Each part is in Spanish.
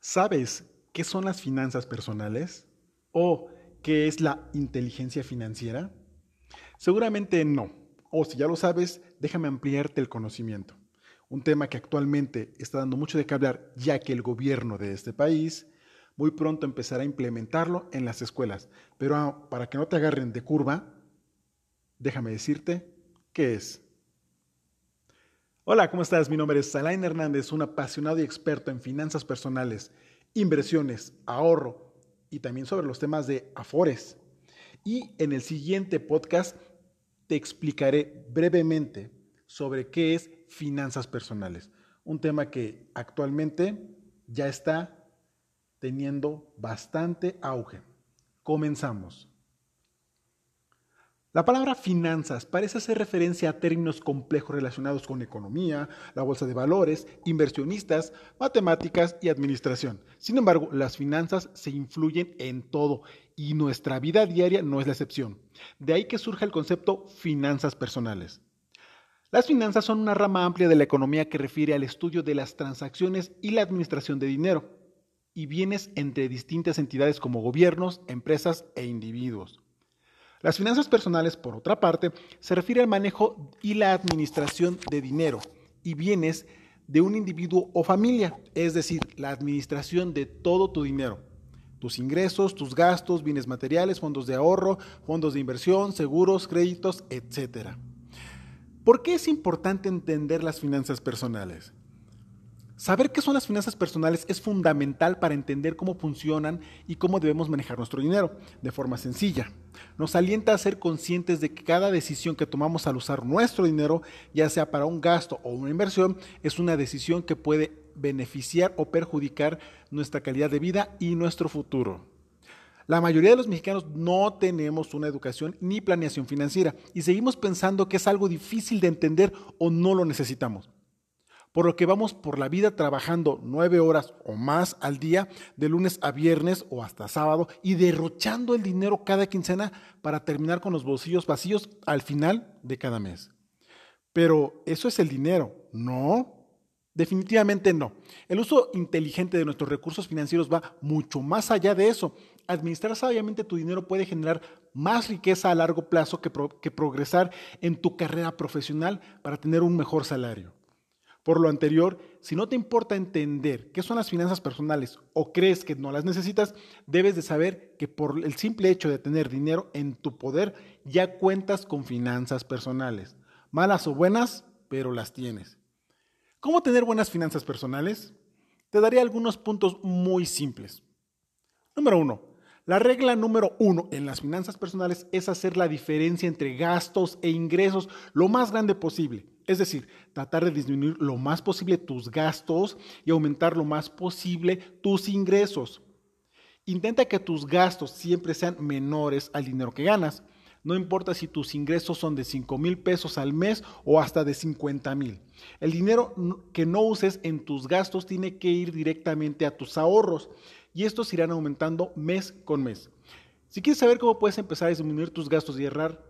¿Sabes qué son las finanzas personales? ¿O qué es la inteligencia financiera? Seguramente no. O si ya lo sabes, déjame ampliarte el conocimiento. Un tema que actualmente está dando mucho de qué hablar, ya que el gobierno de este país muy pronto empezará a implementarlo en las escuelas. Pero ah, para que no te agarren de curva, déjame decirte qué es. Hola, ¿cómo estás? Mi nombre es Alain Hernández, un apasionado y experto en finanzas personales, inversiones, ahorro y también sobre los temas de afores. Y en el siguiente podcast te explicaré brevemente sobre qué es finanzas personales, un tema que actualmente ya está teniendo bastante auge. Comenzamos. La palabra finanzas parece hacer referencia a términos complejos relacionados con economía, la bolsa de valores, inversionistas, matemáticas y administración. Sin embargo, las finanzas se influyen en todo y nuestra vida diaria no es la excepción. De ahí que surja el concepto finanzas personales. Las finanzas son una rama amplia de la economía que refiere al estudio de las transacciones y la administración de dinero y bienes entre distintas entidades como gobiernos, empresas e individuos. Las finanzas personales, por otra parte, se refiere al manejo y la administración de dinero y bienes de un individuo o familia, es decir, la administración de todo tu dinero, tus ingresos, tus gastos, bienes materiales, fondos de ahorro, fondos de inversión, seguros, créditos, etc. ¿Por qué es importante entender las finanzas personales? Saber qué son las finanzas personales es fundamental para entender cómo funcionan y cómo debemos manejar nuestro dinero de forma sencilla. Nos alienta a ser conscientes de que cada decisión que tomamos al usar nuestro dinero, ya sea para un gasto o una inversión, es una decisión que puede beneficiar o perjudicar nuestra calidad de vida y nuestro futuro. La mayoría de los mexicanos no tenemos una educación ni planeación financiera y seguimos pensando que es algo difícil de entender o no lo necesitamos por lo que vamos por la vida trabajando nueve horas o más al día, de lunes a viernes o hasta sábado, y derrochando el dinero cada quincena para terminar con los bolsillos vacíos al final de cada mes. Pero eso es el dinero, ¿no? Definitivamente no. El uso inteligente de nuestros recursos financieros va mucho más allá de eso. Administrar sabiamente tu dinero puede generar más riqueza a largo plazo que, que progresar en tu carrera profesional para tener un mejor salario. Por lo anterior, si no te importa entender qué son las finanzas personales o crees que no las necesitas, debes de saber que por el simple hecho de tener dinero en tu poder, ya cuentas con finanzas personales. Malas o buenas, pero las tienes. ¿Cómo tener buenas finanzas personales? Te daré algunos puntos muy simples. Número uno, la regla número uno en las finanzas personales es hacer la diferencia entre gastos e ingresos lo más grande posible. Es decir, tratar de disminuir lo más posible tus gastos y aumentar lo más posible tus ingresos. Intenta que tus gastos siempre sean menores al dinero que ganas. No importa si tus ingresos son de 5 mil pesos al mes o hasta de 50 mil. El dinero que no uses en tus gastos tiene que ir directamente a tus ahorros y estos irán aumentando mes con mes. Si quieres saber cómo puedes empezar a disminuir tus gastos y ahorrar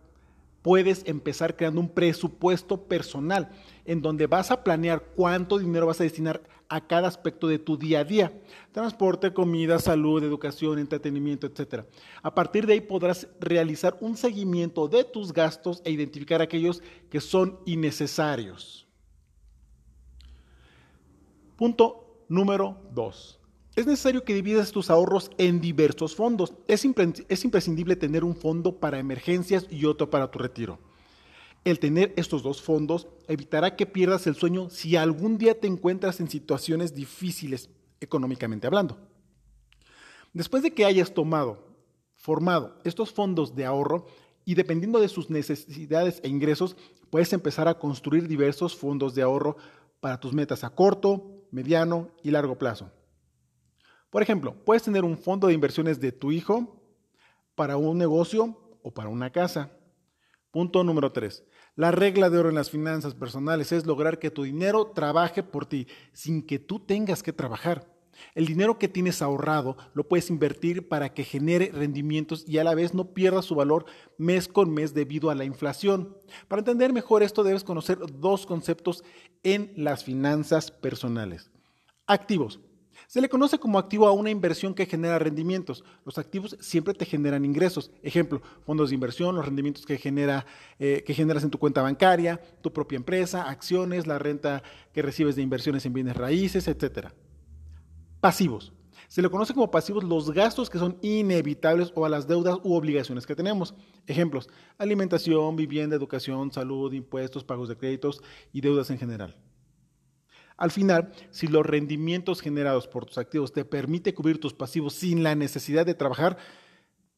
puedes empezar creando un presupuesto personal en donde vas a planear cuánto dinero vas a destinar a cada aspecto de tu día a día. Transporte, comida, salud, educación, entretenimiento, etc. A partir de ahí podrás realizar un seguimiento de tus gastos e identificar aquellos que son innecesarios. Punto número 2 es necesario que dividas tus ahorros en diversos fondos. Es, imprescindible tener un fondo para emergencias y otro para tu retiro. El tener estos dos fondos evitará que pierdas el sueño si algún día te encuentras en situaciones difíciles económicamente hablando. Después de que hayas tomado, formado estos fondos de ahorro y dependiendo de sus necesidades e ingresos, puedes empezar a construir diversos fondos de ahorro para tus metas a corto, mediano y largo plazo. Por ejemplo, puedes tener un fondo de inversiones de tu hijo para un negocio o para una casa. Punto número tres. La regla de oro en las finanzas personales es lograr que tu dinero trabaje por ti sin que tú tengas que trabajar. El dinero que tienes ahorrado lo puedes invertir para que genere rendimientos y a la vez no pierda su valor mes con mes debido a la inflación. Para entender mejor esto debes conocer dos conceptos en las finanzas personales. Activos. Se le conoce como activo a una inversión que genera rendimientos. Los activos siempre te generan ingresos. Ejemplo, fondos de inversión, los rendimientos que, genera, eh, que generas en tu cuenta bancaria, tu propia empresa, acciones, la renta que recibes de inversiones en bienes raíces, etc. Pasivos. Se le conoce como pasivos los gastos que son inevitables o a las deudas u obligaciones que tenemos. Ejemplos, alimentación, vivienda, educación, salud, impuestos, pagos de créditos y deudas en general. Al final, si los rendimientos generados por tus activos te permite cubrir tus pasivos sin la necesidad de trabajar,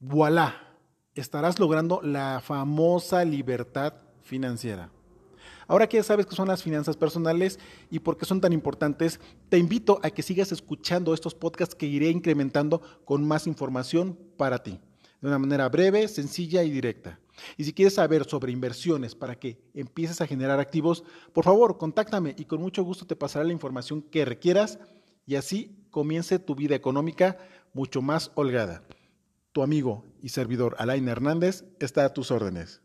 voilà, estarás logrando la famosa libertad financiera. Ahora que ya sabes qué son las finanzas personales y por qué son tan importantes, te invito a que sigas escuchando estos podcasts que iré incrementando con más información para ti, de una manera breve, sencilla y directa. Y si quieres saber sobre inversiones para que empieces a generar activos, por favor, contáctame y con mucho gusto te pasaré la información que requieras y así comience tu vida económica mucho más holgada. Tu amigo y servidor Alain Hernández está a tus órdenes.